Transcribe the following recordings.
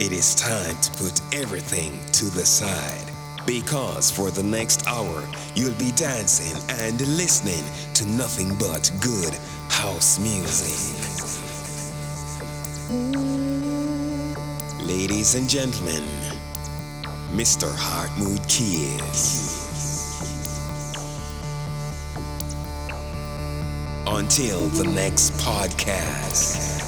It is time to put everything to the side. Because for the next hour, you'll be dancing and listening to nothing but good house music. Ladies and gentlemen, Mr. Heartmood Kids. Until the next podcast.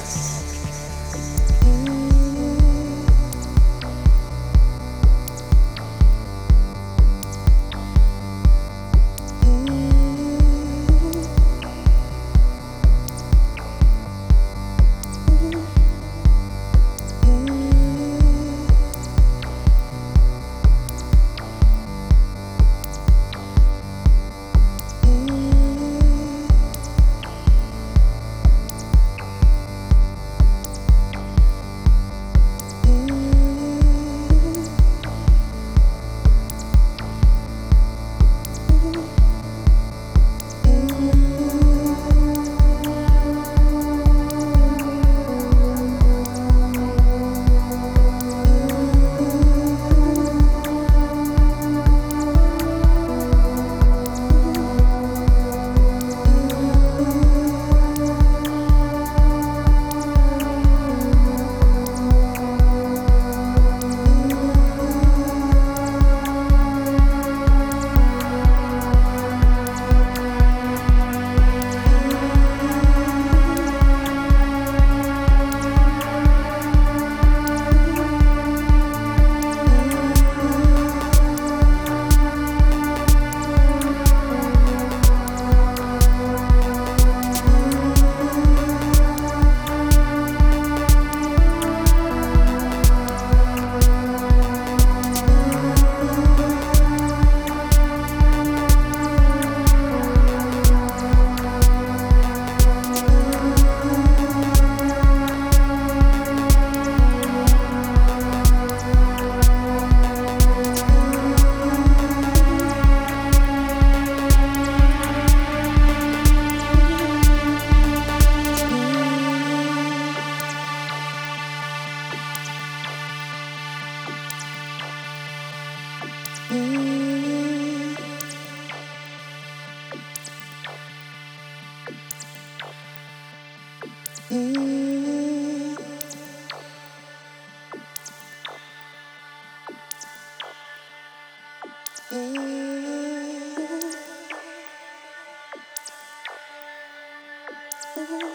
Ooh.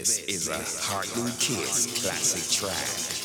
This is a Heartbeat Kiss classic track.